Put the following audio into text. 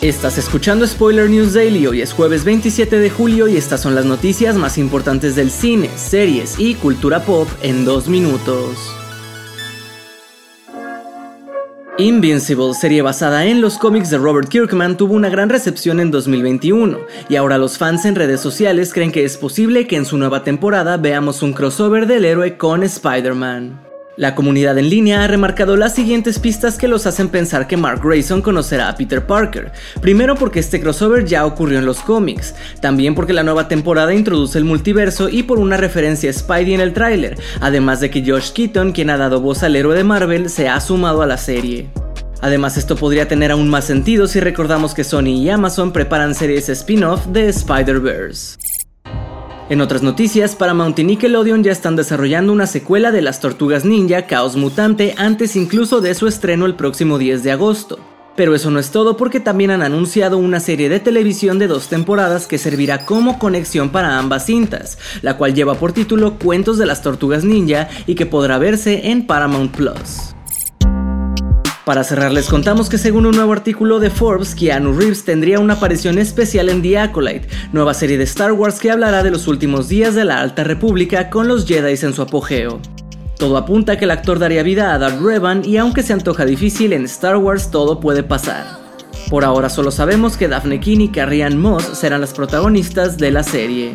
Estás escuchando Spoiler News Daily, hoy es jueves 27 de julio y estas son las noticias más importantes del cine, series y cultura pop en dos minutos. Invincible, serie basada en los cómics de Robert Kirkman, tuvo una gran recepción en 2021, y ahora los fans en redes sociales creen que es posible que en su nueva temporada veamos un crossover del héroe con Spider-Man. La comunidad en línea ha remarcado las siguientes pistas que los hacen pensar que Mark Grayson conocerá a Peter Parker. Primero porque este crossover ya ocurrió en los cómics, también porque la nueva temporada introduce el multiverso y por una referencia a Spidey en el tráiler, además de que Josh Keaton, quien ha dado voz al héroe de Marvel, se ha sumado a la serie. Además esto podría tener aún más sentido si recordamos que Sony y Amazon preparan series spin-off de Spider-Verse. En otras noticias, Paramount y Nickelodeon ya están desarrollando una secuela de Las Tortugas Ninja Caos Mutante antes incluso de su estreno el próximo 10 de agosto. Pero eso no es todo porque también han anunciado una serie de televisión de dos temporadas que servirá como conexión para ambas cintas, la cual lleva por título Cuentos de las Tortugas Ninja y que podrá verse en Paramount Plus. Para cerrar les contamos que según un nuevo artículo de Forbes, Keanu Reeves tendría una aparición especial en The Acolyte, nueva serie de Star Wars que hablará de los últimos días de la Alta República con los Jedi en su apogeo. Todo apunta a que el actor daría vida a Darth Revan y aunque se antoja difícil en Star Wars todo puede pasar. Por ahora solo sabemos que Daphne Keane y Carrie Moss serán las protagonistas de la serie.